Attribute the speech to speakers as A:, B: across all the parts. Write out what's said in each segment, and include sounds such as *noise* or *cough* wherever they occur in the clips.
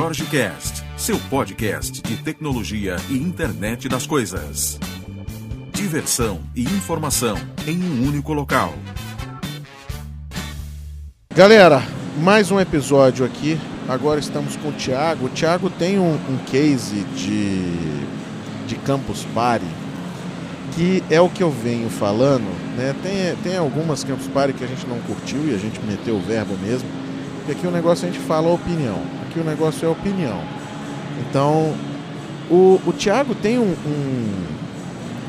A: Jorge Cast, seu podcast de tecnologia e internet das coisas. Diversão e informação em um único local.
B: Galera, mais um episódio aqui. Agora estamos com o Thiago. O Thiago tem um, um case de, de Campus Party que é o que eu venho falando. Né? Tem, tem algumas Campus Party que a gente não curtiu e a gente meteu o verbo mesmo. Porque aqui o negócio a gente fala a opinião. Aqui o negócio é opinião. Então, o, o Thiago tem um, um,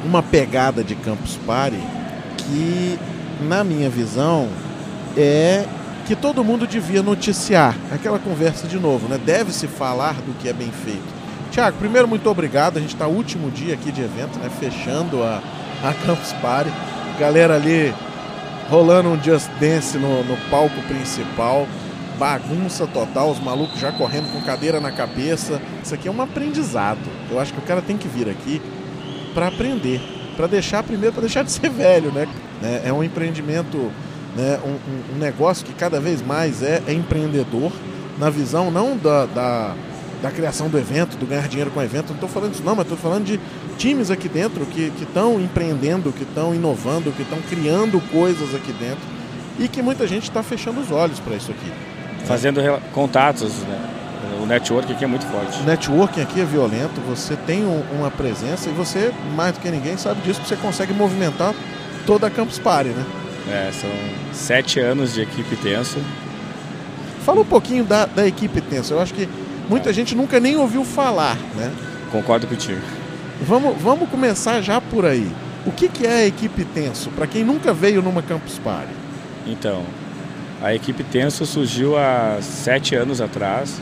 B: uma pegada de Campus Party que, na minha visão, é que todo mundo devia noticiar. Aquela conversa de novo, né? Deve-se falar do que é bem feito. Tiago, primeiro, muito obrigado. A gente está último dia aqui de evento, né? Fechando a, a Campus Party. Galera ali rolando um Just Dance no, no palco principal. Bagunça total, os malucos já correndo com cadeira na cabeça. Isso aqui é um aprendizado. Eu acho que o cara tem que vir aqui para aprender. Para deixar, primeiro, para deixar de ser *laughs* velho, né? É, é um empreendimento, né? Um, um, negócio que cada vez mais é, é empreendedor, na visão não da, da da criação do evento, do ganhar dinheiro com o evento. Não estou falando disso não, mas estou falando de times aqui dentro que estão empreendendo, que estão inovando, que estão criando coisas aqui dentro e que muita gente está fechando os olhos para isso aqui.
C: Fazendo contatos, né? O networking aqui é muito forte.
B: O networking aqui é violento, você tem um, uma presença e você, mais do que ninguém, sabe disso, você consegue movimentar toda a Campus Party, né?
C: É, são sete anos de equipe tenso.
B: Fala um pouquinho da, da equipe tenso. Eu acho que muita gente nunca nem ouviu falar, né?
C: Concordo contigo.
B: Vamos, vamos começar já por aí. O que, que é a equipe Tenso, para quem nunca veio numa Campus Party?
C: Então, a equipe Tenso surgiu há sete anos atrás,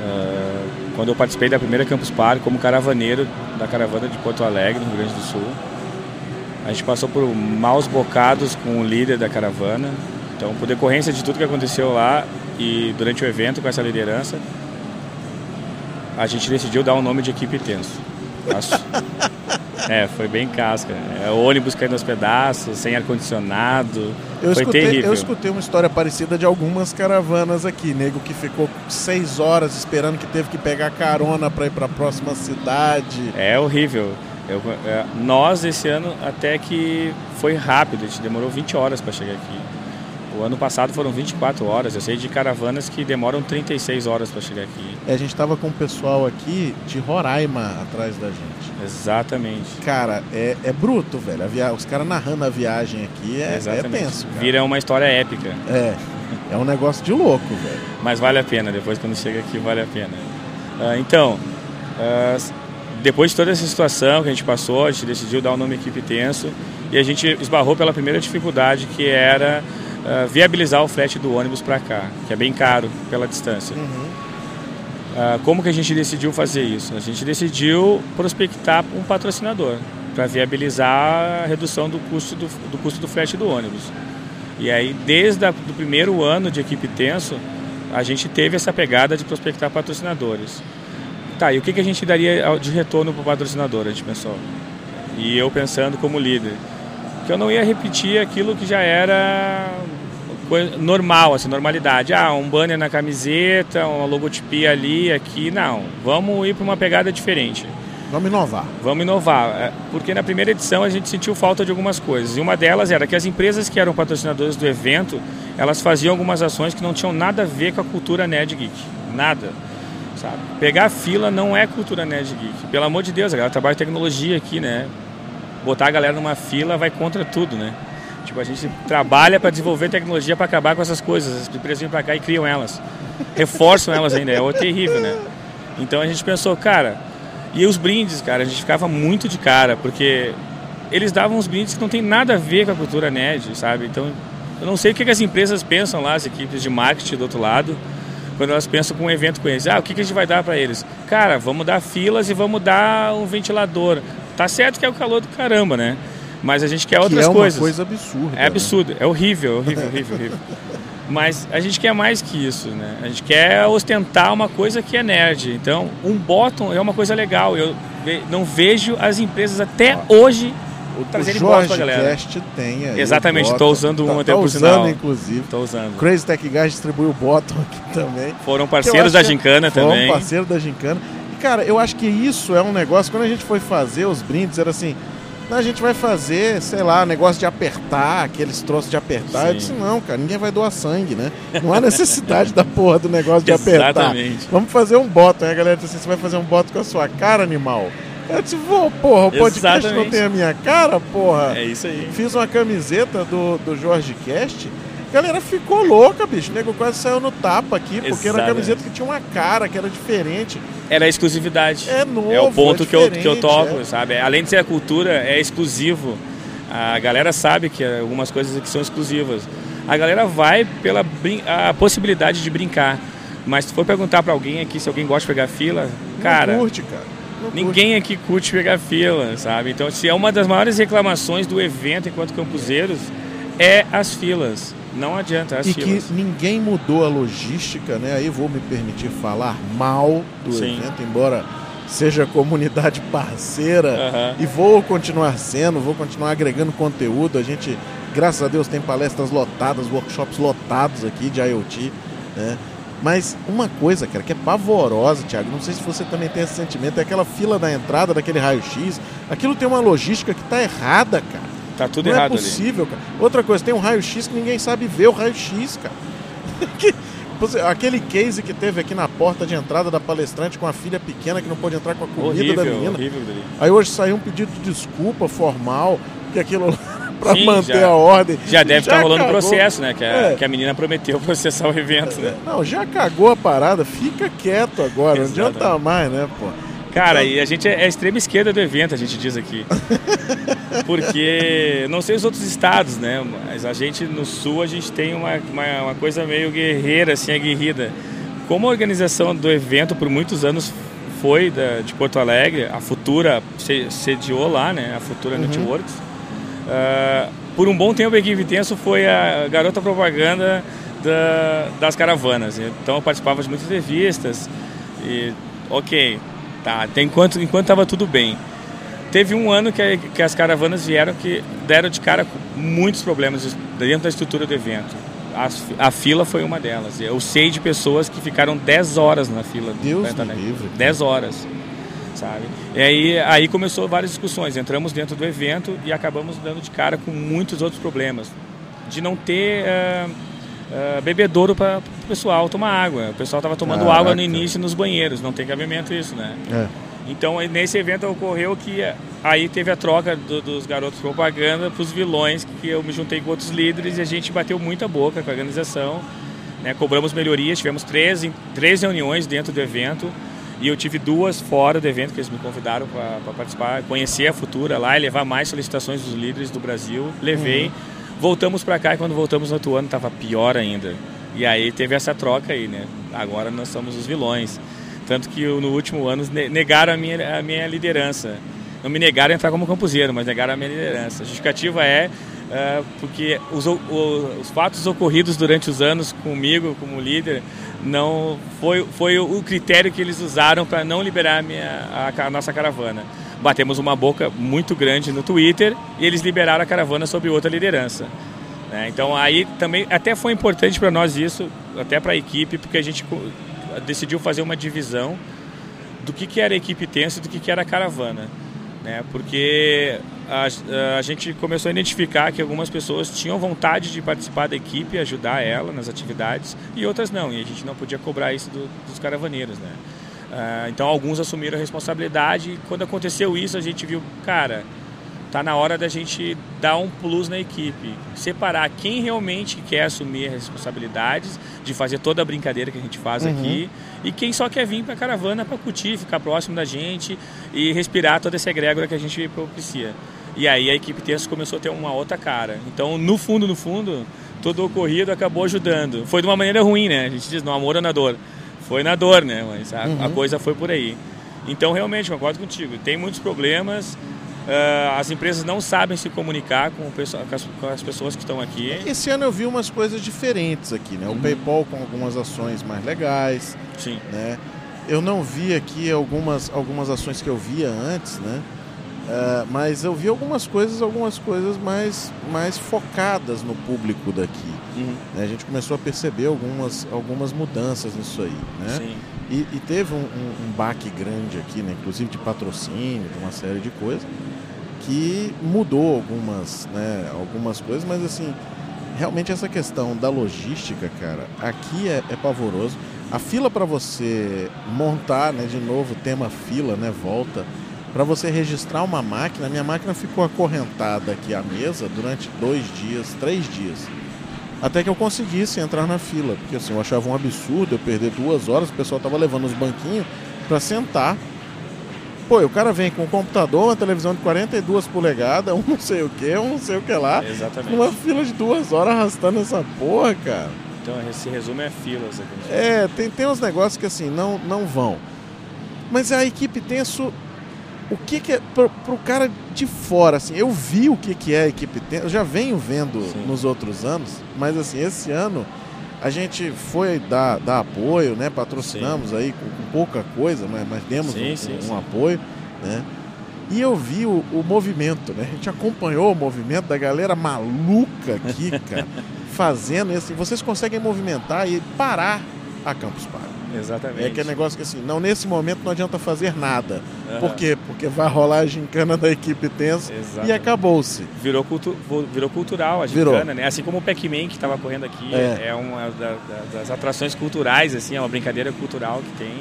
C: uh, quando eu participei da primeira Campus Party como caravaneiro da caravana de Porto Alegre, no Rio Grande do Sul. A gente passou por maus bocados com o líder da caravana. Então, por decorrência de tudo que aconteceu lá, e durante o evento, com essa liderança, a gente decidiu dar o um nome de equipe tenso. É, foi bem casca. É, ônibus caindo aos pedaços, sem ar-condicionado. Foi
B: escutei,
C: terrível.
B: Eu escutei uma história parecida de algumas caravanas aqui. Nego que ficou seis horas esperando que teve que pegar carona para ir para a próxima cidade.
C: É horrível. Eu, é, nós, esse ano, até que foi rápido. A gente demorou 20 horas para chegar aqui. O ano passado foram 24 horas. Eu sei de caravanas que demoram 36 horas para chegar aqui.
B: É, a gente estava com o pessoal aqui de Roraima atrás da gente.
C: Exatamente.
B: Cara, é, é bruto, velho. Via... Os caras narrando a viagem aqui é, é tenso. Cara.
C: Vira uma história épica.
B: É. É um negócio de louco, velho.
C: Mas vale a pena. Depois, quando chega aqui, vale a pena. Uh, então, uh, depois de toda essa situação que a gente passou, a gente decidiu dar o nome Equipe Tenso e a gente esbarrou pela primeira dificuldade que era uh, viabilizar o frete do ônibus para cá, que é bem caro pela distância. Uhum. Uh, como que a gente decidiu fazer isso? A gente decidiu prospectar um patrocinador para viabilizar a redução do custo do, do, custo do frete do ônibus. E aí, desde o primeiro ano de equipe tenso, a gente teve essa pegada de prospectar patrocinadores. Tá, e o que, que a gente daria de retorno para o patrocinador, a gente pensou? E eu pensando como líder, que eu não ia repetir aquilo que já era normal, assim, normalidade. Ah, um banner na camiseta, uma logotipia ali, aqui, não. Vamos ir para uma pegada diferente.
B: Vamos inovar.
C: Vamos inovar, é, porque na primeira edição a gente sentiu falta de algumas coisas. E uma delas era que as empresas que eram patrocinadoras do evento, elas faziam algumas ações que não tinham nada a ver com a cultura nerd geek. Nada. Sabe? Pegar fila não é cultura nerd geek. Pelo amor de Deus, a galera trabalha tecnologia aqui, né? Botar a galera numa fila vai contra tudo, né? Tipo, a gente trabalha para desenvolver tecnologia para acabar com essas coisas. As empresas vêm para cá e criam elas. Reforçam elas ainda. É terrível, né? Então a gente pensou, cara... E os brindes, cara, a gente ficava muito de cara, porque eles davam uns brindes que não tem nada a ver com a cultura nerd, sabe? Então, eu não sei o que, as empresas pensam lá, as equipes de marketing do outro lado, quando elas pensam com um evento com eles. Ah, o que a gente vai dar para eles? Cara, vamos dar filas e vamos dar um ventilador. Tá certo que é o calor do caramba, né? Mas a gente quer outras
B: que é
C: coisas.
B: É uma coisa absurda.
C: É absurdo, né? é horrível, horrível, horrível, horrível. Mas a gente quer mais que isso, né? A gente quer ostentar uma coisa que é nerd. Então, um bottom é uma coisa legal. Eu não vejo as empresas até hoje
B: o,
C: Trazendo
B: o
C: bots pra
B: Jorge
C: galera.
B: Cast tem aí.
C: Exatamente,
B: Bottom.
C: usando um
B: tá,
C: até
B: tá usando,
C: sinal.
B: inclusive.
C: Tô usando.
B: Crazy Tech Guys distribuiu o Bottom aqui também.
C: Foram
B: eu
C: parceiros da
B: é-
C: Gincana
B: foram
C: também.
B: parceiro da Gincana. Cara, eu acho que isso é um negócio. Quando a gente foi fazer os brindes, era assim. "Não, A gente vai fazer, sei lá, negócio de apertar, aqueles troços de apertar. Eu
C: Sim.
B: disse, não, cara, ninguém vai doar sangue, né? Não há necessidade da porra do negócio de apertar.
C: Exatamente.
B: Vamos fazer um bottom. Aí a galera disse assim: você vai fazer um bottom com a sua cara, animal? Eu disse, vou, porra, o podcast não
C: Exatamente.
B: tem a minha cara, porra.
C: É isso aí.
B: Fiz uma camiseta do, do Jorge Cast. A galera ficou louca, bicho. O nego quase saiu no tapa aqui, porque era uma
C: Exatamente.
B: camiseta que tinha uma cara, que era diferente.
C: Era exclusividade.
B: É novo.
C: É o ponto
B: é
C: que, eu, que eu toco,
B: é.
C: sabe? Além de ser a cultura, é exclusivo. A galera sabe que algumas coisas aqui são exclusivas. A galera vai pela a possibilidade de brincar. Mas se for perguntar pra alguém aqui se alguém gosta de pegar fila, cara,
B: Não curte, cara. Não curte.
C: ninguém aqui curte pegar fila, sabe? Então, se é uma das maiores reclamações do evento enquanto campuseiros, é as filas. Não adianta, as
B: E
C: filas.
B: que ninguém mudou a logística, né? Aí vou me permitir falar mal do
C: Sim.
B: evento, embora seja comunidade parceira.
C: Aham.
B: E vou continuar sendo, vou continuar agregando conteúdo. A gente, graças a Deus, tem palestras lotadas, workshops lotados aqui de IoT, né? Mas uma coisa, cara, que é pavorosa, Thiago, não sei se você também tem esse sentimento, é aquela fila da entrada daquele raio-x. Aquilo tem uma logística que tá errada, cara.
C: Tá tudo
B: não
C: errado
B: é
C: ali.
B: possível, cara. Outra coisa, tem um raio-x que ninguém sabe ver o raio-x, cara. *laughs* Aquele case que teve aqui na porta de entrada da palestrante com a filha pequena que não pôde entrar com a comida da
C: Horrível,
B: menina.
C: horrível.
B: Aí hoje saiu um pedido de desculpa formal, que aquilo *laughs*
C: Sim,
B: manter
C: já-
B: a ordem.
C: Já deve estar rolando
B: cagou.
C: processo, né? Que a,
B: É.
C: que a menina prometeu processar o evento, né?
B: Não, já cagou a parada, fica quieto agora, não adianta mais, né, pô?
C: Cara, e a gente é a extrema esquerda do evento, a gente diz aqui. *laughs* Porque, não sei os outros estados, né? Mas a gente no sul, a gente tem uma, uma, uma coisa meio guerreira, assim, aguerrida. Como a organização do evento por muitos anos foi da, de Porto Alegre, a Futura se- sediou lá, né? A Futura Networks. Ah, por um bom tempo a equipe Tenso foi a garota propaganda da- das caravanas. Então eu participava de muitas revistas e ok, tá, até enquanto enquanto estava tudo bem. Teve um ano que, a- que as caravanas vieram que deram de cara com muitos problemas dentro da estrutura do evento. As- a fila foi uma delas. Eu sei de pessoas que ficaram 10 horas na fila.
B: Deus
C: entrar
B: me livre.
C: 10 horas, sabe? E aí, aí começou várias discussões. Entramos dentro do evento e acabamos dando de cara com muitos outros problemas. De não ter ah, ah, bebedouro para o pessoal tomar água. O pessoal estava tomando
B: Caraca.
C: água no início nos banheiros. Não tem cabimento isso, né?
B: É.
C: Então, nesse evento ocorreu que aí teve a troca do- dos garotos propaganda para os vilões, que eu me juntei com outros líderes e a gente bateu muita boca com a organização. Né? Cobramos melhorias, tivemos três, três reuniões dentro do evento e eu tive duas fora do evento que eles me convidaram para participar, conhecer a Futura lá e levar mais solicitações dos líderes do Brasil. Levei, voltamos para cá e quando voltamos no outro ano estava pior ainda. E aí teve essa troca aí, né? Agora nós somos os vilões. Tanto que no último ano ne- negaram a minha, a minha liderança. Não me negaram a entrar como campuseiro, mas negaram a minha liderança. A justificativa é ah, porque os, o- os fatos ocorridos durante os anos comigo como líder não foi, foi o critério que eles usaram para não liberar a, minha, a a nossa caravana. Batemos uma boca muito grande no Twitter e eles liberaram a caravana sob outra liderança. né? Então aí também até foi importante para nós isso, até para a equipe, porque a gente decidiu fazer uma divisão do que, que era a equipe tensa e do que, que era a caravana. Né? Porque a, a gente começou a identificar que algumas pessoas tinham vontade de participar da equipe, ajudar ela nas atividades, e outras não, e a gente não podia cobrar isso do- dos caravaneiros. Né? Ah, então alguns assumiram a responsabilidade e quando aconteceu isso a gente viu, cara, tá na hora da gente dar um plus na equipe, separar quem realmente quer assumir as responsabilidades de fazer toda a brincadeira que a gente faz aqui e quem só quer vir para a caravana para curtir, ficar próximo da gente e respirar toda essa egrégora que a gente propicia. E aí a equipe Terço começou a ter uma outra cara. Então, no fundo, no fundo, todo o ocorrido acabou ajudando. Foi de uma maneira ruim, né? A gente diz, no amor ou na dor. Foi na dor, né? Mas a, a coisa foi por aí. Então, realmente, concordo contigo. Tem muitos problemas. ah, as empresas não sabem se comunicar com, pessoal- com as, com as pessoas que estão aqui.
B: Esse ano eu vi umas coisas diferentes aqui, né? O
C: Uhum.
B: PayPal com algumas ações mais legais,
C: Sim.
B: né? Eu não vi aqui algumas, algumas ações que eu via antes, né? Uh, mas eu vi algumas coisas, algumas coisas mais, mais focadas no público daqui. Uhum. Né? A gente começou a perceber algumas, algumas mudanças nisso aí. Né? Sim. E, e teve um, um, um, baque grande aqui, né? inclusive de patrocínio, de uma série de coisas, que mudou algumas, né? algumas coisas, mas assim, realmente essa questão da logística, cara, aqui é, é pavoroso. A fila para você montar, né, de novo, tema fila, né, volta para você registrar uma máquina, minha máquina ficou acorrentada aqui à mesa durante dois dias, três dias. Até que eu conseguisse entrar na fila. Porque assim, eu achava um absurdo eu perder duas horas, o pessoal tava levando os banquinhos para sentar. Pô, o cara vem com um computador, uma televisão de 42 polegadas, *laughs* um não sei o que, um não sei o que lá.
C: Exatamente.
B: Uma fila de duas horas arrastando essa porra, cara.
C: Então esse resumo é filas aqui.
B: É, tem, tem uns negócios que assim, não, não vão. Mas a equipe tenso o que, que é pro, pro cara de fora, assim, eu vi o que, que é a equipe eu já venho vendo Sim. nos outros anos, mas assim, esse ano a gente foi dar, dar apoio, né? Patrocinamos sim. aí com, com, pouca coisa, mas, mas demos sim, um, sim, um apoio, né? E eu vi o, o, movimento, né? A gente acompanhou o movimento da galera maluca aqui, *laughs* cara, fazendo assim. Vocês conseguem movimentar e parar a Campus Party.
C: Exatamente.
B: É aquele negócio que assim, não, nesse momento não adianta fazer nada. Uhum. Por quê? Porque vai rolar a gincana da equipe tensa Exatamente. e acabou-se.
C: Virou, cultu virou cultural a gincana, virou. né? Assim como o Pac-Man que estava correndo aqui, é, é uma da, da, das atrações culturais, assim, é uma brincadeira cultural que tem.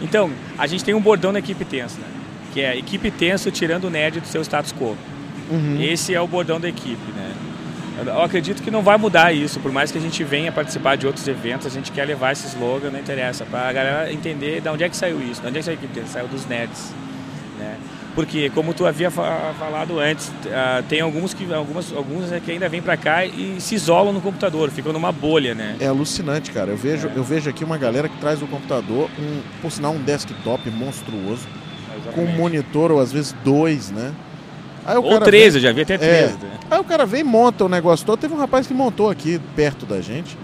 C: Então, a gente tem um bordão na equipe tensa, né? Que é equipe tenso tirando o nerd do seu status quo. Uhum. Esse é o bordão da equipe, né? Eu acredito que não vai mudar isso, por mais que a gente venha participar de outros eventos, a gente quer levar esse slogan, não interessa, para a galera entender de onde é que saiu isso, de onde é que saiu equipe saiu dos nerds. Né? Porque, como tu havia falado antes, ah, tem alguns que, algumas, alguns que ainda vêm para cá e se isolam no computador, ficam numa bolha, né?
B: É alucinante, cara. Eu vejo, é. eu vejo aqui uma galera que traz o computador, um, por sinal um desktop monstruoso, com um monitor ou às vezes dois, né?
C: Ou 13, vem, eu já vi até 13. É, né?
B: Aí o cara vem e monta o negócio todo. Teve um rapaz que montou aqui perto da gente.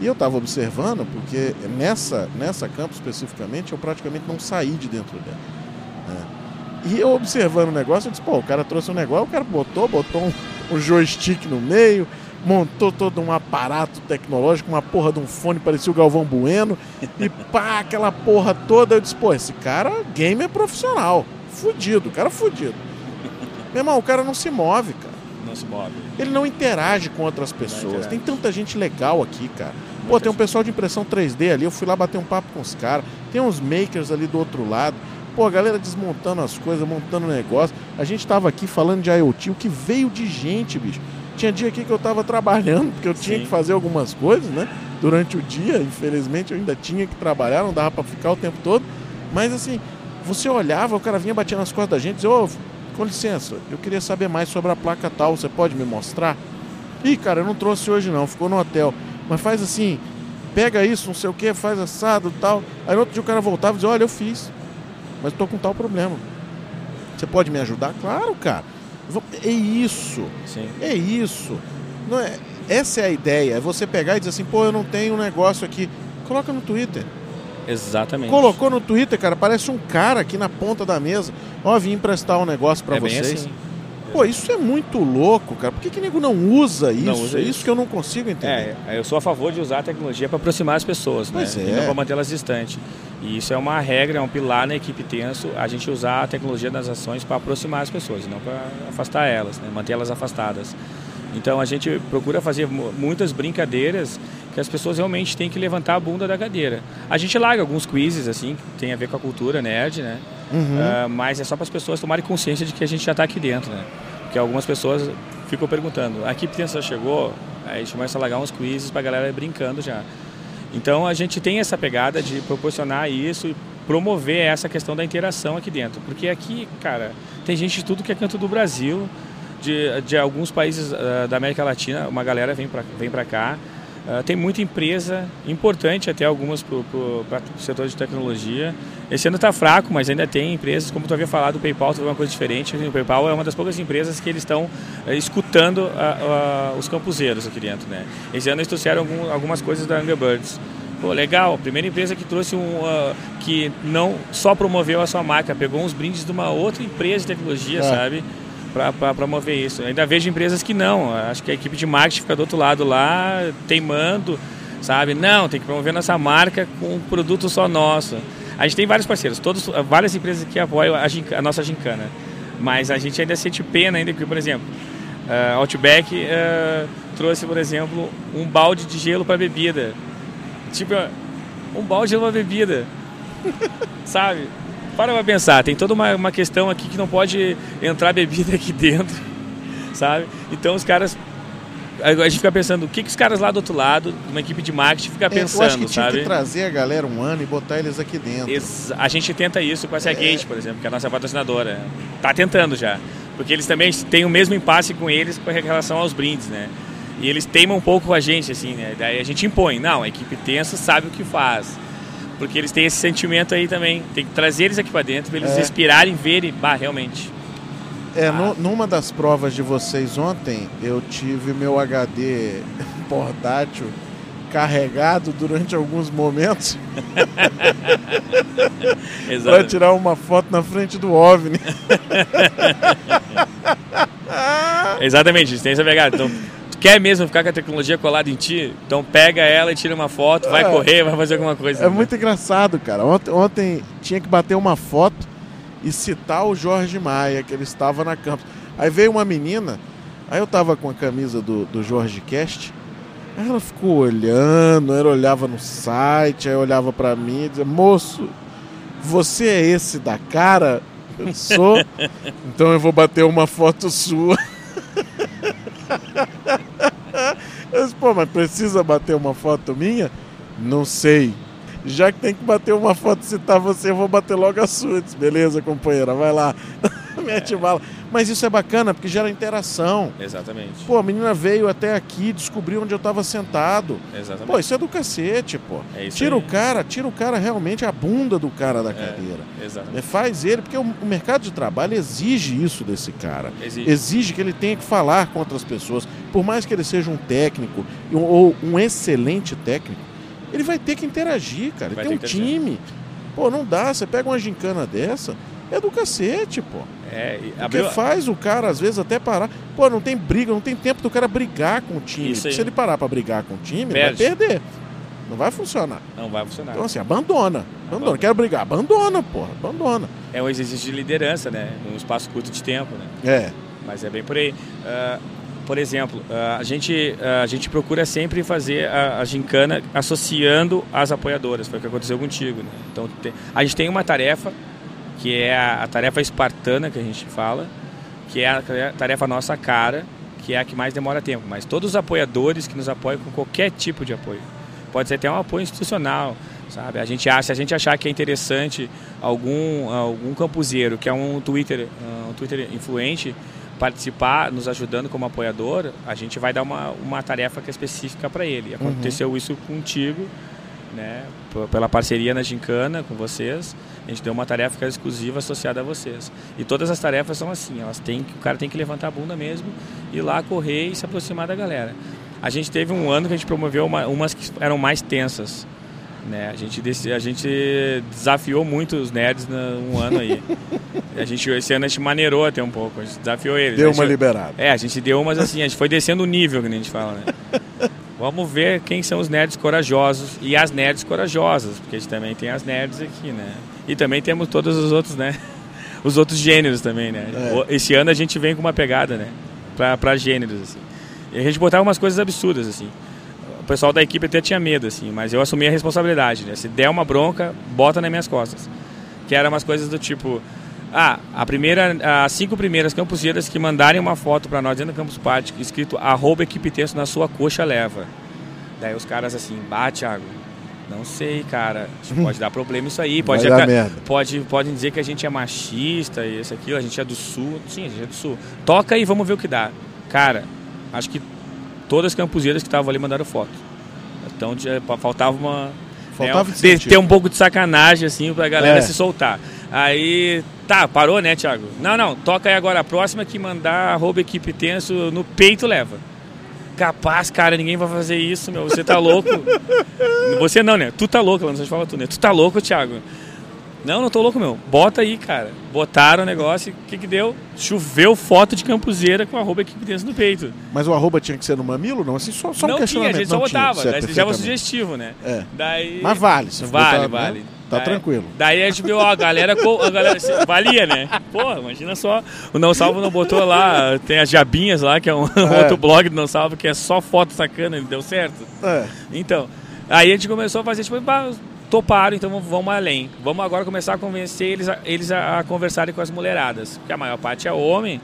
B: E eu estava observando, porque nessa, nessa campo especificamente, eu praticamente não saí de dentro dela. Né? E eu observando o negócio, eu disse, pô, o cara trouxe um negócio, o cara botou, botou um, um joystick no meio, montou todo um aparato tecnológico, uma porra de um fone, parecia o Galvão Bueno, e pá, aquela porra toda. Eu disse, pô, esse cara, game é profissional. Fudido, cara fudido. Meu irmão, o cara não se move, cara.
C: Não se move.
B: Ele não interage com outras pessoas. Tem tanta gente legal aqui, cara. Pô, Muita tem um pessoal de impressão 3D ali. Eu fui lá bater um papo com os caras. Tem uns makers ali do outro lado. Pô, a galera desmontando as coisas, montando negócio. A gente tava aqui falando de IoT, o que veio de gente, bicho. Tinha dia aqui que eu tava trabalhando, porque eu tinha Sim. que fazer algumas coisas, né? Durante o dia, infelizmente, eu ainda tinha que trabalhar, não dava para ficar o tempo todo. Mas assim, você olhava, o cara vinha batendo nas costas da gente, dizia, ô, oh, com licença, eu queria saber mais sobre a placa tal, você pode me mostrar? Ih, cara, eu não trouxe hoje não, ficou no hotel. Mas faz assim, pega isso, não sei o que, faz assado tal. Aí no outro dia o cara voltava e dizia, olha, eu fiz, mas tô com tal problema. Você pode me ajudar? Claro, cara. É isso. Sim. É isso. Não é, essa é a ideia. É você pegar e dizer assim, pô, eu não tenho um negócio aqui. Coloca no Twitter.
C: Exatamente.
B: Colocou no Twitter, cara, parece um cara aqui na ponta da mesa. Ó, vim emprestar um negócio para é vocês. Assim. Pô, isso é muito louco, cara. Por que, que nego não usa isso? Não usa é isso. isso que eu não consigo entender.
C: É, eu sou a favor de usar a tecnologia para aproximar as pessoas, pois né? É. E não para mantê-las distantes. E isso é uma regra, é um pilar na equipe tenso, a gente usar a tecnologia das ações para aproximar as pessoas, não para afastar elas, né? manter elas afastadas. Então a gente procura fazer muitas brincadeiras que as pessoas realmente têm que levantar a bunda da cadeira. A gente larga alguns quizzes assim, que tem a ver com a cultura nerd, né? Uhum. Uh, mas é só para as pessoas tomarem consciência de que a gente já está aqui dentro, né? Porque algumas pessoas ficam perguntando, aqui pensa chegou? Aí a gente começa a largar uns quizzes para a galera brincando já. Então a gente tem essa pegada de proporcionar isso e promover essa questão da interação aqui dentro. Porque aqui, cara, tem gente de tudo que é canto do Brasil, de, de alguns países uh, da América Latina, uma galera vem para vem cá. Uh, tem muita empresa importante, até algumas para o setor de tecnologia. Esse ano está fraco, mas ainda tem empresas, como tu havia falado, o PayPal teve uma coisa diferente. O PayPal é uma das poucas empresas que eles estão uh, escutando uh, os campuseiros aqui dentro. Né? Esse ano eles trouxeram algum, algumas coisas da Angry Birds. Pô, legal, a primeira empresa que trouxe um. Uh, que não só promoveu a sua marca, pegou uns brindes de uma outra empresa de tecnologia, é. sabe? Para promover isso. Ainda vejo empresas que não. Acho que a equipe de marketing fica do outro lado lá, teimando, sabe? Não, tem que promover nossa marca com um produto só nosso. A gente tem vários parceiros, todos, várias empresas que apoiam a, a nossa gincana. Mas a gente ainda sente pena ainda que, por exemplo, uh, Outback uh, trouxe, por exemplo, um balde de gelo para bebida. Tipo, um balde de gelo para bebida. *laughs* Sabe? Para pra pensar, tem toda uma, uma questão aqui que não pode entrar bebida aqui *laughs* dentro, sabe? Então os caras a gente fica pensando, o que, que os caras lá do outro lado, uma equipe de marketing, fica pensando,
B: é, eu acho que
C: tinha
B: sabe? que trazer a galera um ano e botar eles aqui dentro.
C: Ex a gente tenta isso com a Seagate, é. por exemplo, que é a nossa patrocinadora. Tá tentando já. Porque eles também têm o mesmo impasse com eles com relação aos brindes, né? E eles teimam um pouco com a gente, assim, né? Daí a gente impõe. Não, a equipe tensa sabe o que faz. Porque eles têm esse sentimento aí também. Tem que trazer eles aqui para dentro, para eles é. respirarem, verem, bah, realmente
B: é, ah. no, numa das provas de vocês ontem, eu tive meu HD *laughs* portátil carregado durante alguns momentos *laughs* para tirar uma foto na frente do OVNI. *laughs*
C: Exatamente, tem essa pegada. Então, quer mesmo ficar com a tecnologia colada em ti, então pega ela e tira uma foto, vai é, correr, vai fazer alguma coisa.
B: É né? muito engraçado, cara. Ontem, ontem tinha que bater uma foto e citar o Jorge Maia, que ele estava na campus. Aí veio uma menina, aí eu tava com a camisa do, do Jorge Cast, aí ela ficou olhando, ela olhava no site, aí olhava para mim e dizia, moço, você é esse da cara? Eu sou, *laughs* então eu vou bater uma foto sua. *laughs* Eu disse, pô, mas precisa bater uma foto minha? Não sei já que tem que bater uma foto e citar você, eu vou bater logo a sua. Disse, beleza, companheira, vai lá. *laughs* Mete é. bala. Mas isso é bacana porque gera interação.
C: Exatamente.
B: Pô, a menina veio até aqui, descobriu onde eu estava sentado.
C: Exatamente.
B: Pô, isso é do cacete, pô.
C: É isso
B: tira
C: aí.
B: o cara, tira o cara realmente a bunda do cara da é, cadeira.
C: Exatamente. É,
B: faz ele, porque o, o, mercado de trabalho exige isso desse cara.
C: Exige.
B: exige que ele tenha que falar com outras pessoas. Por mais que ele seja um técnico ou um excelente técnico, ele vai ter que interagir, cara. Vai tem um time. Pô, não dá. Você pega uma gincana dessa, é do cacete, pô.
C: É,
B: abriu... Porque faz o cara, às vezes, até parar. Pô, não tem briga, não tem tempo do cara brigar com o time. Se ele parar para brigar com o time, vai perder. Não vai funcionar.
C: Não vai funcionar.
B: Então, assim, abandona. Abandona. abandona. Quero brigar. Abandona, porra. Abandona.
C: É um exercício de liderança, né? Num espaço curto de tempo, né?
B: É.
C: Mas é bem por aí. Uh, por exemplo, a gente, a gente procura sempre fazer a, a gincana associando as apoiadoras, foi o que aconteceu contigo. Né? Então, a gente tem uma tarefa, que é a, a, tarefa espartana que a gente fala, que é a tarefa nossa cara, que é a que mais demora tempo. Mas todos os apoiadores que nos apoiam com qualquer tipo de apoio, pode ser até um apoio institucional, sabe? A gente acha, se a gente achar que é interessante algum algum campuseiro que é um Twitter, um Twitter influente, participar, nos ajudando como apoiador, a gente vai dar uma, uma tarefa que é específica para ele. Uhum. Aconteceu uhum. isso contigo, né? Pela parceria na Gincana com vocês, a gente deu uma tarefa que é exclusiva associada a vocês. E todas as tarefas são assim, elas têm que, o cara tem que levantar a bunda mesmo, ir lá correr e se aproximar da galera. A gente teve um ano que a gente promoveu uma, umas que eram mais tensas. Né? A, gente, a gente desafiou muito os nerds num ano aí. *laughs* a gente, esse ano a gente maneirou até um pouco, a gente desafiou eles.
B: Deu
C: uma
B: liberada.
C: É, a gente deu umas assim, a gente foi descendo o nível, que a gente fala, né? *laughs* Vamos ver quem são os nerds corajosos e as nerds corajosas, porque a gente também tem as nerds aqui, né? E também temos todos os outros, né? *laughs* Os outros gêneros também, né? É. Esse ano a gente vem com uma pegada, né? Pra, pra gêneros, assim. E a gente botava umas coisas absurdas, assim pessoal da equipe até tinha medo, assim, mas eu assumi a responsabilidade, né? Se der uma bronca, bota nas minhas costas. Que eram umas coisas do tipo, ah, a primeira, as cinco primeiras campuseiras que mandarem uma foto para nós dentro do Campus Party, escrito arroba equipe texto na sua coxa leva. Daí os caras assim, bah, Thiago, não sei, cara. Pode dar problema isso aí. Pode, *laughs*
B: dar merda.
C: pode Podem dizer que a gente é machista e isso, aquilo, a gente é do sul. Sim, a gente é do sul. Toca aí, vamos ver o que dá. Cara, acho que todas as campuseiras que estavam ali mandaram foto. Então faltava uma.
B: Faltava
C: né, ter um pouco de sacanagem, assim, pra galera é. se soltar. Aí, tá, parou, né, Thiago? Não, não, toca aí agora a próxima que mandar arroba equipe tenso no peito leva. Capaz, cara, ninguém vai fazer isso, meu. Você tá louco. *laughs* Você não, né? Tu tá louco, não se fala tu, né? Tu tá louco, Thiago. Não, não tô louco, meu. Bota aí, cara. Botaram o negócio e o que que deu? Choveu foto de campuseira com arroba equipe dentro no peito.
B: Mas o arroba tinha que ser no mamilo? Não, assim, só, só
C: não
B: um questionamento.
C: tinha, a gente só
B: tinha,
C: botava.
B: certo,
C: Daí deixava sugestivo, né?
B: É.
C: Daí...
B: Mas vale. se
C: Vale,
B: botar, né?
C: vale.
B: Tá
C: Daí-
B: tranquilo.
C: Daí a gente viu, ó, a galera, a galera valia, né? Porra, imagina só. O Não Salvo não botou lá, tem as Jabinhas lá, que é um *laughs* outro blog do Não Salvo, que é só foto sacana, ele deu certo.
B: É.
C: Então, aí a gente começou a fazer, tipo, toparam, então vamos- vamos além. Vamos agora começar a convencer eles a, eles a, a conversarem com as mulheradas. Porque a maior parte é homem,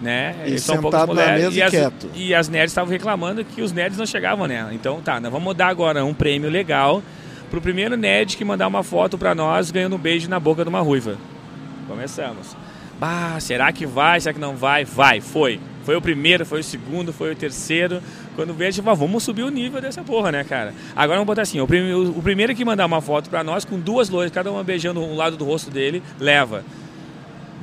C: né?
B: E
C: Eles são poucas mulheres. e, as,
B: quieto.
C: e as nerds estavam reclamando que os nerds não chegavam nela. Então tá, nós vamos dar agora um prêmio legal pro primeiro nerd que mandar uma foto pra nós ganhando um beijo na boca de uma ruiva. Começamos. Bah, será que vai? Será que não vai? Vai, foi. Foi o primeiro, foi o segundo, foi o terceiro. Quando tipo, ah, vamos subir o nível dessa porra, né, cara? Agora vamos botar assim: o, prime- o- o primeiro que mandar uma foto pra nós com duas loiras, cada uma beijando um lado do rosto dele, leva.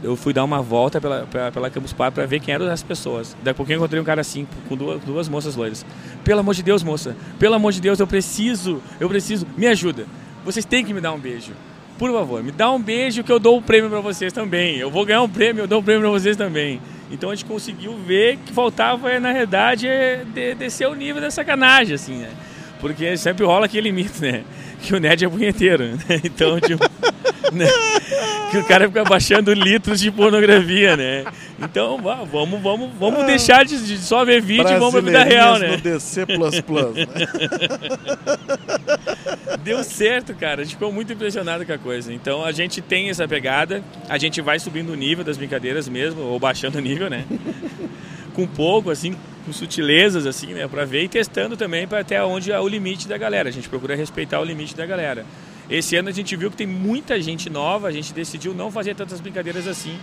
C: Eu fui dar uma volta pela, pela, pela Campus Party pra ver quem eram as pessoas. Daqui a pouquinho eu encontrei um cara assim, com duas, duas moças loiras. Pelo amor de Deus, moça. Pelo amor de Deus, eu preciso, eu preciso. Me ajuda. Vocês têm que me dar um beijo. Por favor, me dá um beijo que eu dou um prêmio pra vocês também. Eu vou ganhar um prêmio, eu dou um prêmio pra vocês também. Então a gente conseguiu ver que faltava, na verdade, é de- descer o nível da sacanagem, assim, né? Porque sempre rola aquele mito, né? *laughs* Que o nerd é punheteiro, né? Então, tipo... *laughs* né? Que o cara fica baixando litros de pornografia, né? Então, vamos, vamos, vamos deixar de, de só ver vídeo e vamos pra vida real, né?
B: DC++. né? *laughs*
C: Deu certo, cara. A gente ficou muito impressionado com a coisa. Então a gente tem essa pegada, a gente vai subindo o nível das brincadeiras mesmo, ou baixando o nível, né? *laughs* com pouco, assim, com sutilezas, assim, né? Pra ver e testando também para até onde é o limite da galera. A gente procura respeitar o limite da galera. Esse ano a gente viu que tem muita gente nova, a gente decidiu não fazer tantas brincadeiras assim,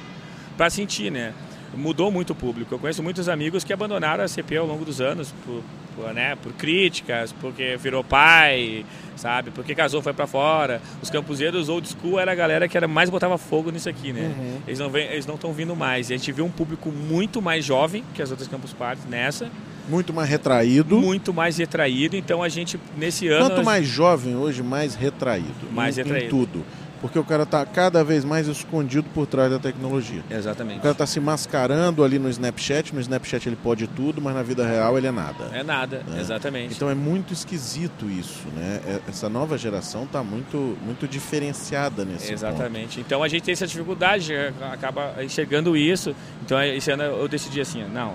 C: para sentir, né? Mudou muito o público. Eu conheço muitos amigos que abandonaram a CP ao longo dos anos por, por, né, por críticas, porque virou pai, sabe? Porque casou, foi para fora. Os campuseiros old school era a galera que era mais botava fogo nisso aqui, né? Eles não vêm, eles não estão vindo mais. E a gente viu um público muito mais jovem que as outras campus parties nessa,
B: Muito mais retraído.
C: muito mais retraído. Então a gente nesse ano
B: Quanto mais jovem hoje, mais retraído.
C: Mais
B: em,
C: retraído.
B: Em tudo. Porque o cara tá cada vez mais escondido por trás da tecnologia.
C: Exatamente.
B: O cara tá se mascarando ali no Snapchat. No Snapchat ele pode tudo, mas na vida real ele é nada.
C: É nada,
B: É.
C: exatamente.
B: Então é muito esquisito isso, né? É- Essa nova geração tá muito, muito diferenciada nesse ponto.
C: Exatamente. Então a gente tem essa dificuldade, acaba enxergando isso. Então esse ano eu decidi assim, não,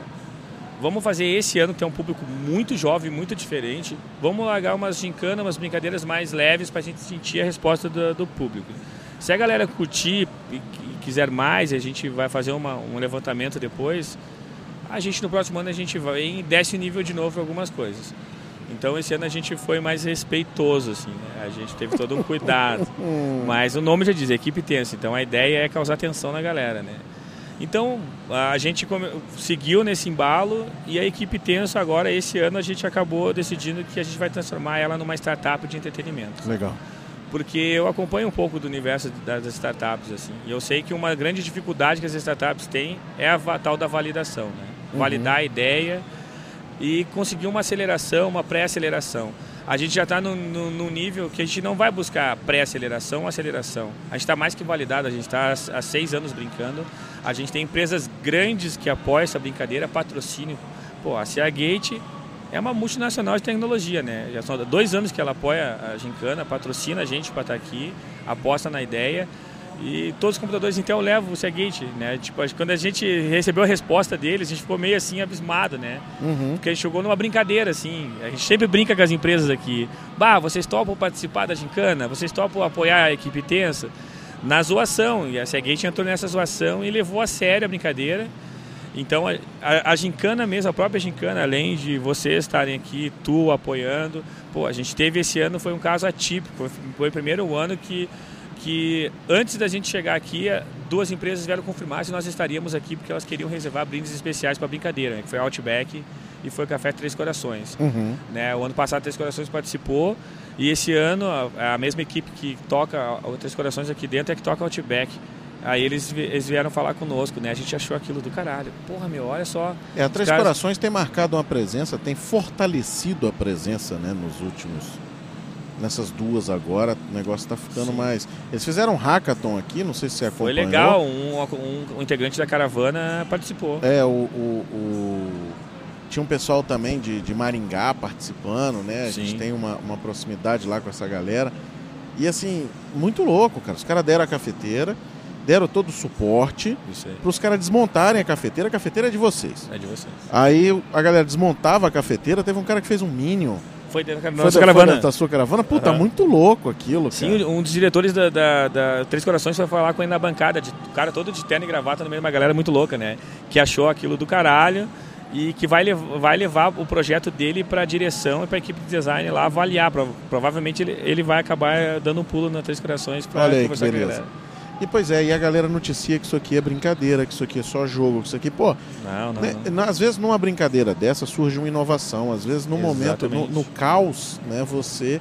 C: vamos fazer esse ano ter um público muito jovem, muito diferente. Vamos largar umas gincanas, umas brincadeiras mais leves para a gente sentir a resposta do, do público. Se a galera curtir e, e quiser mais, a gente vai fazer uma- um levantamento depois. A gente no próximo ano a gente vai e desce o nível de novo para algumas coisas. Então esse ano a gente foi mais respeitoso, assim, né? A gente teve todo um cuidado. *laughs* Mas o nome já diz, equipe tensa. Então a ideia é causar tensão na galera, né? Então a gente seguiu nesse embalo e a equipe tenso agora, esse ano, a gente acabou decidindo que a gente vai transformar ela numa startup de entretenimento.
B: Legal.
C: Porque eu acompanho um pouco do universo das startups, assim. E eu sei que uma grande dificuldade que as startups têm é a tal da validação, né? Validar a ideia e conseguir uma aceleração, uma pré-aceleração. A gente já está num nível que a gente não vai buscar pré-aceleração ou aceleração. A gente está mais que validado, a gente está há seis anos brincando. A gente tem empresas grandes que apoiam essa brincadeira, patrocínio. Pô, a CA Gate é uma multinacional de tecnologia, né? Já são dois anos que ela apoia a Gincana, patrocina a gente para estar aqui, aposta na ideia. E todos os computadores Intel levam o Seagate, né? Tipo, quando a gente recebeu a resposta deles, a gente ficou meio assim abismado, né?
B: Uhum.
C: Porque a gente jogou numa brincadeira, assim. A gente sempre brinca com as empresas aqui. Bah, vocês topam participar da gincana? Vocês topam apoiar a equipe tensa? Na zoação. E a Seagate entrou nessa zoação e levou a sério a brincadeira. Então, a, a, a gincana mesmo, a própria gincana, além de vocês estarem aqui, tu apoiando, pô, a gente teve esse ano, foi um caso atípico. Foi, foi o primeiro ano que, que, antes da gente chegar aqui, eh, duas empresas vieram confirmar se nós estaríamos aqui, porque elas queriam reservar brindes especiais para a brincadeira, né? que foi Outback e foi o Café Três Corações.
B: Uhum.
C: Né? O ano passado Três Corações participou e esse ano a, a mesma equipe que toca o Três Corações aqui dentro é que toca Outback. Aí eles, eles vieram falar conosco, né? A gente achou aquilo do caralho. Porra, meu, olha só.
B: É, a Três
C: caras-
B: Corações tem marcado uma presença, tem fortalecido a presença, né, nos últimos. Nessas duas agora, o negócio está ficando
C: Sim.
B: mais. Eles fizeram um hackathon aqui, não sei se você
C: Foi
B: acompanhou.
C: legal, um, um, um integrante da caravana participou.
B: É, o, o- o- Tinha um pessoal também de, de Maringá participando, né? A gente
C: Sim.
B: tem uma, uma proximidade lá com essa galera. E assim, muito louco, cara. Os caras deram a cafeteira, deram todo o suporte para os caras desmontarem a cafeteira. A cafeteira é de vocês.
C: É de vocês.
B: Aí a galera desmontava a cafeteira, teve um cara que fez um Minion.
C: Foi dentro da
B: Foi
C: nossa
B: da,
C: caravana.
B: foi da, da sua caravana? Puta,
C: Aham.
B: muito louco aquilo, cara.
C: Sim, um dos diretores da, da- da Três Corações foi falar com ele na bancada, de, o cara todo de terno e gravata no meio de uma galera muito louca, né? Que achou aquilo do caralho e que vai, lev vai levar o projeto dele para a direção e para a equipe de design lá avaliar. Prova- provavelmente ele, ele vai acabar dando um pulo na Três Corações para
B: aí
C: conversar com a galera.
B: E pois é, e a galera noticia que isso aqui é brincadeira, que isso aqui é só jogo, que isso aqui, pô,
C: Não, não,
B: Né,
C: não.
B: Às vezes numa brincadeira dessa surge uma inovação, às vezes no momento, no, no caos, né, você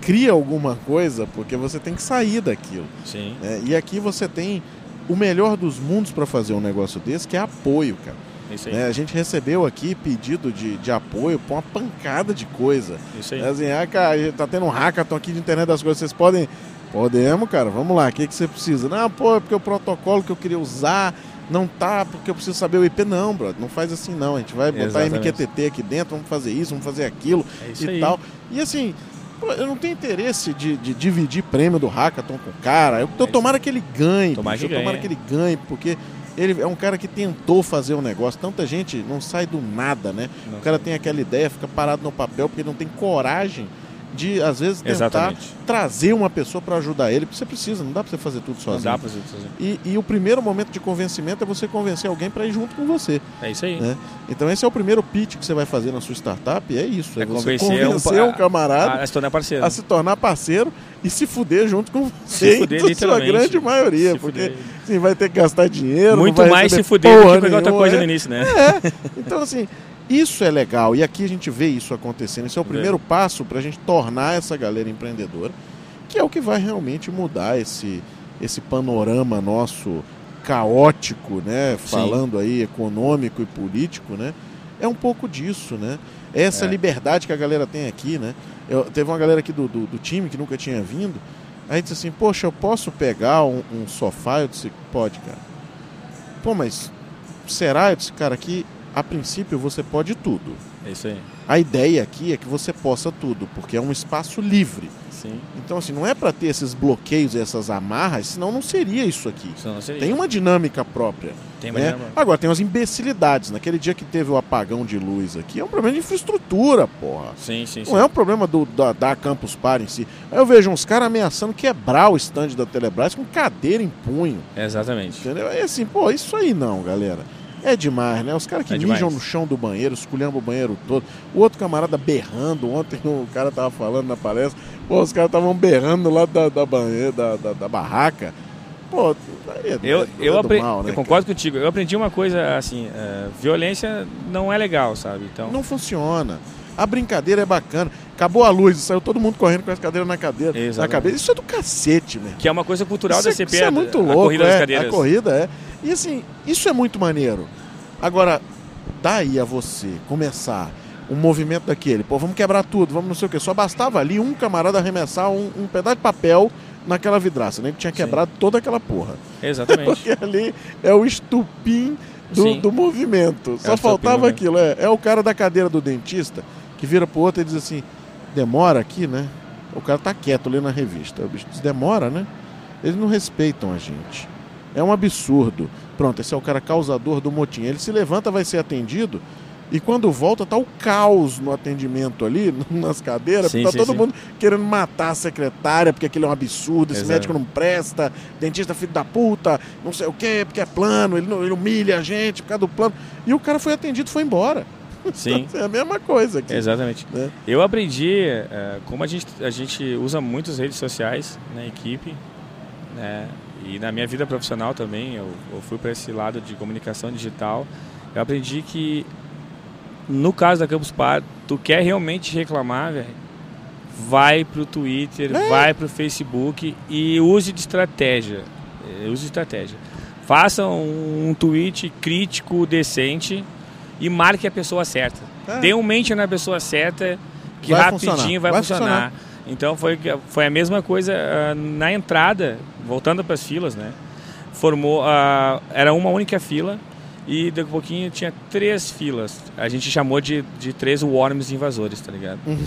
B: cria alguma coisa porque você tem que sair daquilo.
C: Sim,
B: né? E aqui você tem o melhor dos mundos para fazer um negócio desse, que é apoio, cara.
C: é isso aí.
B: A gente recebeu aqui pedido de, de apoio para uma pancada de coisa.
C: Isso aí.
B: É Assim, ah, cara, tá tendo um hackathon aqui de internet das coisas, vocês podem. Podemos, cara, vamos lá, o que, que você precisa? Não, pô, é porque o protocolo que eu queria usar não tá, porque eu preciso saber o IP. Não, brother, não faz assim não. A gente vai botar
C: Exatamente.
B: MQTT aqui dentro, vamos fazer isso, vamos fazer aquilo
C: É
B: e
C: aí.
B: tal. E assim, eu não tenho interesse de, de dividir prêmio do hackathon com o cara. Eu, eu
C: isso
B: tomara que ele ganhe,
C: Tomara
B: bicho,
C: que
B: eu tomara que ele ganhe, porque ele é um cara que tentou fazer o negócio. Tanta gente não sai do nada, né? O cara tem aquela ideia, fica parado no papel porque não tem coragem de, às vezes, tentar
C: Exatamente.
B: trazer uma pessoa para ajudar ele, porque você precisa, não dá para você fazer tudo
C: Não
B: sozinho.
C: dá pra fazer.
B: E, e o primeiro momento de convencimento é você convencer alguém para ir junto com você.
C: É isso aí.
B: Né? Então esse é o primeiro pitch que você vai fazer na sua startup, e é isso. É,
C: É
B: você
C: convencer um
B: convencer um camarada
C: Ah, se tornar parceiro.
B: a se tornar parceiro e se fuder junto com
C: Se
B: você,
C: fuder,
B: em sua grande maioria,
C: Se
B: porque assim, vai ter que gastar dinheiro, não
C: Muito mais se fuder do que qualquer outra coisa
B: é.
C: no início, né?
B: É. Então, assim, isso é legal. E aqui a gente vê isso acontecendo. Esse é o primeiro passo para a gente tornar essa galera empreendedora, que é o que vai realmente mudar esse, esse panorama nosso caótico, né?
C: Sim.
B: Falando aí econômico e político, né? É um pouco disso, né? Essa
C: É.
B: liberdade que a galera tem aqui, né? Eu, teve uma galera aqui do, do, do time que nunca tinha vindo. Aí disse assim, poxa, eu posso pegar um, um sofá? Eu disse, pode, cara. Pô, mas será? Eu disse, cara, aqui a princípio você pode tudo.
C: É isso aí.
B: A ideia aqui é que você possa tudo, porque é um espaço livre.
C: Sim.
B: Então, assim, não é para ter esses bloqueios e essas amarras, senão não seria isso aqui.
C: Senão não seria.
B: Tem uma dinâmica própria.
C: Tem uma
B: né?
C: dinâmica.
B: Agora, tem umas imbecilidades. Naquele dia que teve o apagão de luz aqui, é um problema de infraestrutura, porra.
C: Sim, sim, sim.
B: Não é um problema do, da, da Campus Party em si. Aí eu vejo uns caras ameaçando quebrar o stand da Telebrás com cadeira em punho.
C: Exatamente.
B: Entendeu? É assim, pô, isso aí não, galera. É demais, né? Os caras que
C: É
B: mijam no chão do banheiro, esculhambam o banheiro todo. O outro camarada berrando. Ontem o cara tava falando na palestra. Pô, os caras estavam berrando do lado da, da banheira, da, da, da barraca. Pô, é,
C: Eu,
B: é
C: eu, apre-
B: mal, né,
C: eu concordo contigo. Eu aprendi uma coisa assim: é, violência não é legal, sabe? Então,
B: cara? Não funciona. A brincadeira é bacana. Acabou a luz, saiu todo mundo correndo com as cadeiras na cadeira. Na
C: Exatamente.
B: cabeça. Isso é do cacete, meu.
C: que é uma coisa cultural
B: isso
C: da
B: é,
C: CP,
B: isso é muito
C: a
B: louco,
C: corrida das
B: é,
C: cadeiras.
B: A corrida é. E assim, isso é muito maneiro. Agora, daí a você começar um movimento daquele, pô, vamos quebrar tudo, vamos não sei o quê. Só bastava ali um camarada arremessar um, um pedaço de papel naquela vidraça, né? Que tinha
C: Sim.
B: quebrado toda aquela porra.
C: Exatamente. *laughs*
B: Porque ali é o estupim do,
C: Sim.
B: do movimento. Só
C: estupim do
B: faltava aquilo. É, é o cara da cadeira do dentista que vira pro outro e diz assim: demora aqui, né? O cara tá quieto lendo a revista. O bicho diz: demora, né? Eles não respeitam a gente. É um absurdo. Pronto, esse é o cara causador do motim. Ele se levanta, vai ser atendido. E quando volta, tá o caos no atendimento ali, *laughs* nas cadeiras,
C: Sim,
B: tá
C: sim,
B: todo
C: sim.
B: mundo querendo matar a secretária, porque aquilo é um absurdo, esse
C: Exato.
B: médico não presta, dentista filho da puta, não sei o quê, porque é plano, ele, não, ele humilha a gente por causa do plano. E o cara foi atendido e foi embora.
C: Sim. *laughs*
B: É a mesma coisa aqui.
C: Exatamente.
B: né?
C: Eu aprendi, é, como a gente, a gente usa muitas redes sociais na equipe, né? E na minha vida profissional também, eu, eu fui para esse lado de comunicação digital. Eu aprendi que, no caso da Campus Par, tu quer realmente reclamar, velho, vai pro Twitter,
B: É.
C: vai pro Facebook e use de estratégia. use estratégia. Faça um, um tweet crítico, decente e marque a pessoa certa. É. Dê um mente na pessoa certa que vai rapidinho funcionar. vai, vai funcionar. funcionar. Então foi, foi a mesma coisa uh, na entrada, voltando para as filas, né? Formou, uh, era uma única fila e daqui a pouquinho tinha três filas. A gente chamou de, de três worms invasores, tá ligado? Uhum.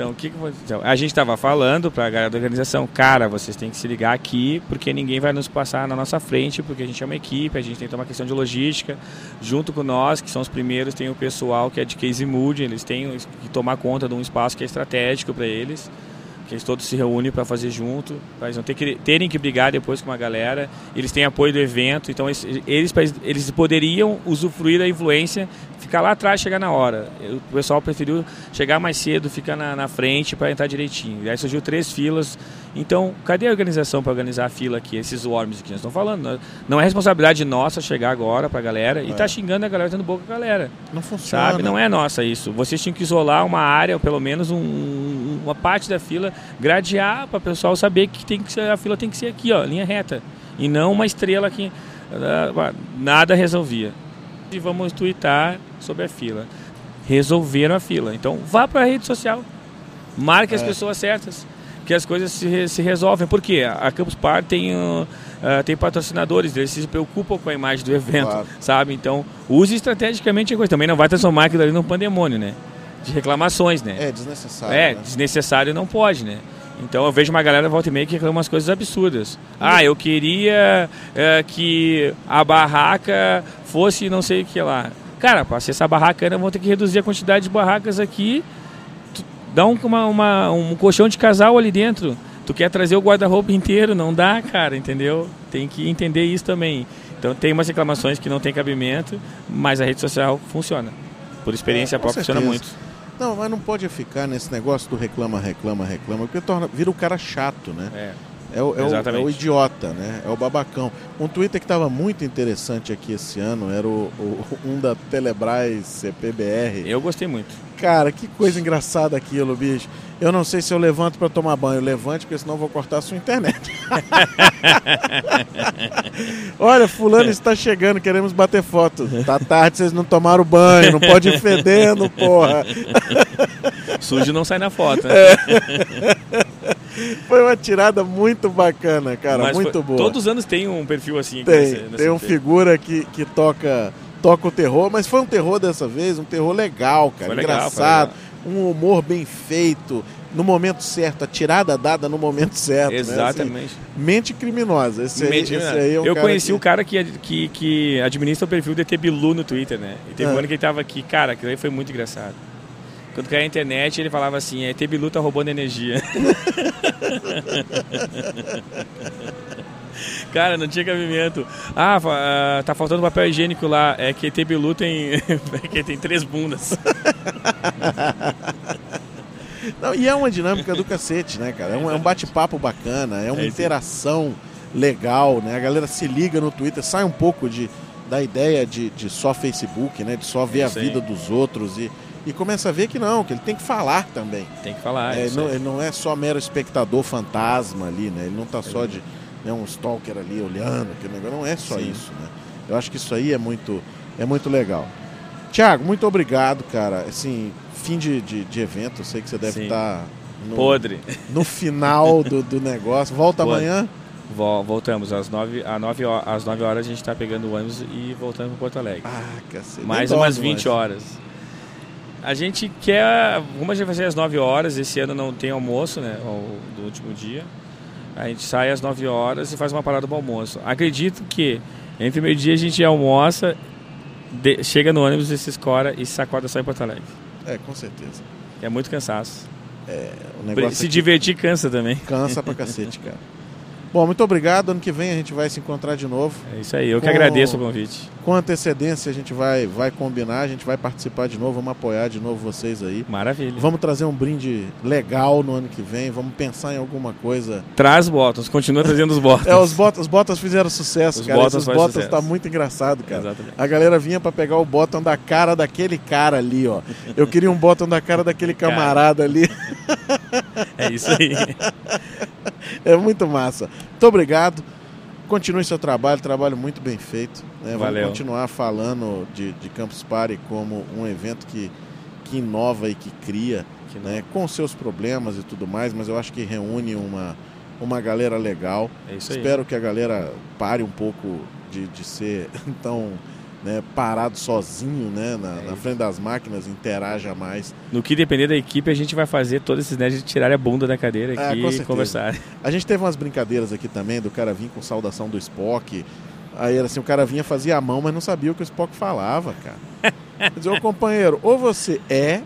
C: Então, o que, que então, a gente estava falando para a galera da organização, cara, vocês têm que se ligar aqui, porque ninguém vai nos passar na nossa frente, porque a gente é uma equipe, a gente tem que tomar questão de logística. Junto com nós, que são os primeiros, tem o pessoal que é de case mood, eles têm que tomar conta de um espaço que é estratégico para eles que eles todos se reúnem para fazer junto, para eles não ter que, terem que brigar depois com uma galera. Eles têm apoio do evento, então eles, eles, eles poderiam usufruir da influência, ficar lá atrás, chegar na hora. O pessoal preferiu chegar mais cedo, ficar na, na frente para entrar direitinho. E aí surgiu três filas. Então, cadê a organização para organizar a fila aqui, esses worms que nós estamos falando? Não é responsabilidade nossa chegar agora para a galera e é. tá xingando a galera, tendo boca com a galera.
B: Não funciona.
C: Sabe? Não é nossa isso. Vocês tinham que isolar uma área, pelo menos um, uma parte da fila, gradear para o pessoal saber que, tem que ser, a fila tem que ser aqui, ó, linha reta. E não uma estrela aqui. Ah, nada resolvia. E vamos twittar sobre a fila. Resolveram a fila. Então vá para a rede social. Marque é. as pessoas certas. Que as coisas se, se resolvem. Por quê? A Campus Party tem, uh, tem patrocinadores, eles se preocupam com a imagem do evento, claro. sabe? Então, use estrategicamente a coisa. Também não vai transformar aquilo ali num pandemônio, né? de reclamações, né?
B: É, desnecessário.
C: É,
B: né?
C: desnecessário não pode, né? Então eu vejo uma galera volta e meia que reclama umas coisas absurdas. Ah, eu queria é, que a barraca fosse não sei o que lá. Cara, para acessar a barraca, eu vou ter que reduzir a quantidade de barracas aqui. Dá um, uma, uma, um colchão de casal ali dentro. Tu quer trazer o guarda-roupa inteiro? Não dá, cara, entendeu? Tem que entender isso também. Então tem umas reclamações que não tem cabimento, mas a rede social funciona. Por experiência é, própria funciona muito.
B: Não, mas não pode ficar nesse negócio do reclama, reclama, reclama, porque torna, vira o cara chato, né?
C: É.
B: É o, é, o, é o, idiota, né? É o babacão. Um Twitter que estava muito interessante aqui esse ano era o, o, um da Telebrás CPBR.
C: Eu gostei muito.
B: Cara, que coisa engraçada aquilo, bicho. Eu não sei se eu levanto para tomar banho. Levante, porque senão eu vou cortar a sua internet. *laughs* Olha, fulano está chegando, queremos bater foto. Tá tarde, vocês não tomaram banho, não pode ir fedendo, porra. *laughs*
C: Sujo não sai na foto. Né? É. *laughs*
B: Foi uma tirada muito bacana, cara, Mas muito foi, boa.
C: Todos os anos tem um perfil assim.
B: Tem, tem um figura que, que toca, toca o terror, mas foi um terror dessa vez, um terror legal, cara, foi engraçado. Legal, um humor bem feito, no momento certo, a tirada dada no momento certo.
C: Exatamente.
B: Né? Assim, mente criminosa. Esse, mente aí, esse aí é um
C: Eu conheci que... o cara que, que, que administra o perfil do ET Bilu no Twitter, né? E teve é. um ano que ele tava aqui, cara, aquilo aí foi muito engraçado. Quando caiu a internet, ele falava assim, ET Bilu tá roubando energia. *laughs* Cara, não tinha cabimento. Ah, ah, tá faltando papel higiênico lá. É que ET Bilu tem, *laughs* é que tem três bundas. *laughs*
B: Não, e é uma dinâmica do cacete, né, cara? É um, é um bate-papo bacana, é uma é interação legal, né? A galera se liga no Twitter, sai um pouco de, da ideia de, de só Facebook, né? De só ver a vida dos outros e, e começa a ver que não, que ele tem que falar também.
C: Tem que falar,
B: é, não, Ele não é só mero espectador fantasma ali, né? Ele não tá só de né, um stalker ali olhando, aquele negócio. Não é só Sim. isso, né? Eu acho que isso aí é muito, é muito legal. Tiago, muito obrigado, cara. Assim, fim de, de, de evento, eu sei que você deve estar tá
C: no, Podre.
B: no final *laughs* do, do negócio. Volta Podre. amanhã?
C: Voltamos às 9, às 9, horas, às 9 horas a gente está pegando o ônibus e voltando para Porto Alegre.
B: Ah, cacete.
C: Mais umas 20 mais. horas. A gente quer. Como a gente vai ser às 9 horas, esse ano não tem almoço, né? Do último dia. A gente sai às 9 horas e faz uma parada do almoço. Acredito que entre meio-dia a gente almoça, de, chega no ônibus e se escora e sacode só em Porto Alegre.
B: É, com certeza.
C: É muito cansaço.
B: É,
C: se divertir cansa também.
B: Cansa pra *laughs* cacete, cara. Bom, muito obrigado. Ano que vem a gente vai se encontrar de novo.
C: É isso aí, eu com, que agradeço o convite.
B: Com antecedência a gente vai, vai combinar, a gente vai participar de novo, vamos apoiar de novo vocês aí.
C: Maravilha.
B: Vamos trazer um brinde legal no ano que vem, vamos pensar em alguma coisa.
C: Traz botas, continua trazendo os botas.
B: é, os botas, os botas fizeram sucesso, os cara. Botas Esses botas sucesso. tá muito engraçado, cara. Exatamente. A galera vinha para pegar o botão da cara daquele cara ali, ó. Eu queria um botão da cara daquele camarada ali.
C: é isso aí. *laughs*
B: é muito massa. Muito obrigado. continue seu trabalho, trabalho muito bem feito. Né? Vamos
C: Valeu.
B: continuar falando de, de Campus Party como um evento que, que inova e que cria,
C: Que
B: né? com seus problemas e tudo mais, mas eu acho que reúne uma, uma galera legal.
C: É isso aí.
B: Espero que a galera pare um pouco de, de ser *laughs* tão né, parado sozinho né, na,
C: É
B: na frente das máquinas, interaja mais.
C: No que depender da equipe, a gente vai fazer todos esses nerds tirarem a bunda da cadeira
B: É,
C: aqui e conversar.
B: A gente teve umas brincadeiras aqui também do cara vir com saudação do Spock. Aí era assim, o cara vinha, fazia a mão, mas não sabia o que o Spock falava, cara. Dizer, ô companheiro, ou você é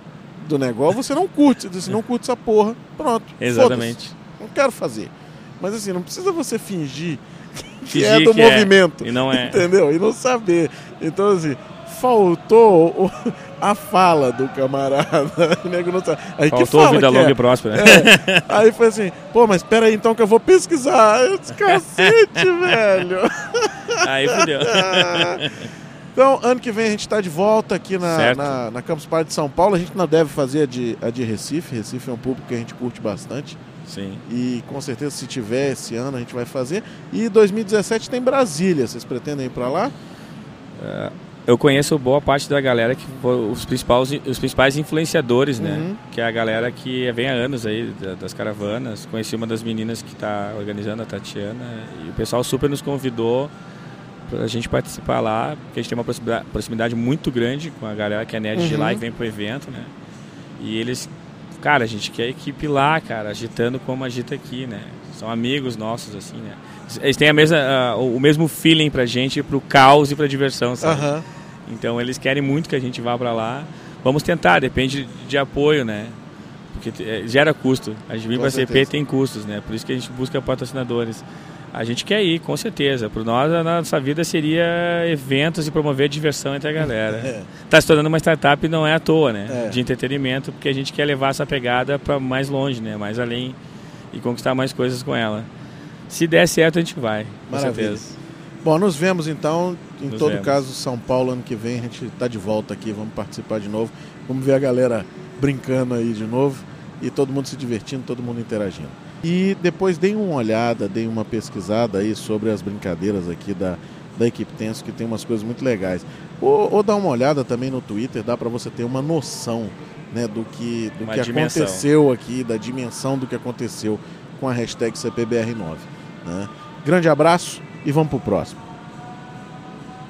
B: do negócio, ou você não curte. Você disse, não curte essa porra. Pronto.
C: Exatamente.
B: Não quero fazer. Mas assim, não precisa você fingir *laughs* que
C: Fingir
B: é do
C: que é,
B: movimento.
C: e não é.
B: Entendeu? E não saber. Então, assim, faltou o- a fala do camarada. *laughs* O nego não sabe. Aí que
C: Faltou
B: fala
C: vida
B: que
C: longa
B: é?
C: e próspera.
B: É. Aí foi assim, pô, mas espera aí então que eu vou pesquisar. Eu disse, cacete, *laughs* velho.
C: Aí fudeu.
B: Então, ano que vem a gente está de volta aqui na, na, na Campus Party de São Paulo. A gente não deve fazer a de, a de Recife. Recife é um público que a gente curte bastante.
C: Sim.
B: E com certeza, se tiver esse ano, a gente vai fazer. E 2017 tem Brasília. Vocês pretendem ir para lá?
C: Eu conheço boa parte da galera que os principais, os principais influenciadores, né?
B: Uhum.
C: Que é a galera que vem há anos aí da- das caravanas. Conheci uma das meninas que está organizando, a Tatiana, e o pessoal super nos convidou para a gente participar lá, porque a gente tem uma proximidade, muito grande com a galera que é nerd de
B: Uhum.
C: lá e que vem pro evento, né? E eles, cara, a gente quer a equipe lá, cara, agitando como agita aqui, né? São amigos nossos, assim, né? Eles têm a mesma, ah, o mesmo feeling pra gente, pro caos e pra diversão, sabe?
B: Aham.
C: Então eles querem muito que a gente vá para lá. Vamos tentar, depende de apoio, né? Porque eh, gera custo. A gente vir
B: Com
C: para CP
B: certeza.
C: tem custos, né? Por isso que a gente busca patrocinadores. A gente quer ir, com certeza. Por nós, a nossa vida seria eventos e promover diversão entre a galera. *laughs*
B: É.
C: Tá se tornando uma startup não é à toa, né?
B: É.
C: De entretenimento, porque a gente quer levar essa pegada para mais longe, né? Mais além e conquistar mais coisas com ela. Se der certo, a gente vai, com
B: Maravilha.
C: certeza.
B: Bom, nos vemos então. Em
C: Nos
B: todo
C: vemos.
B: caso, São Paulo ano que vem a gente está de volta aqui, vamos participar de novo. Vamos ver a galera brincando aí de novo e todo mundo se divertindo, todo mundo interagindo. E depois deem uma olhada, deem uma pesquisada aí sobre as brincadeiras aqui da, da equipe Tenso, que tem umas coisas muito legais. Ou, ou dá uma olhada também no Twitter, dá para você ter uma noção né, do que, do
C: Uma
B: que
C: dimensão.
B: aconteceu aqui, da dimensão do que aconteceu com a hashtag CPBR9. Né? Grande abraço e vamos pro próximo.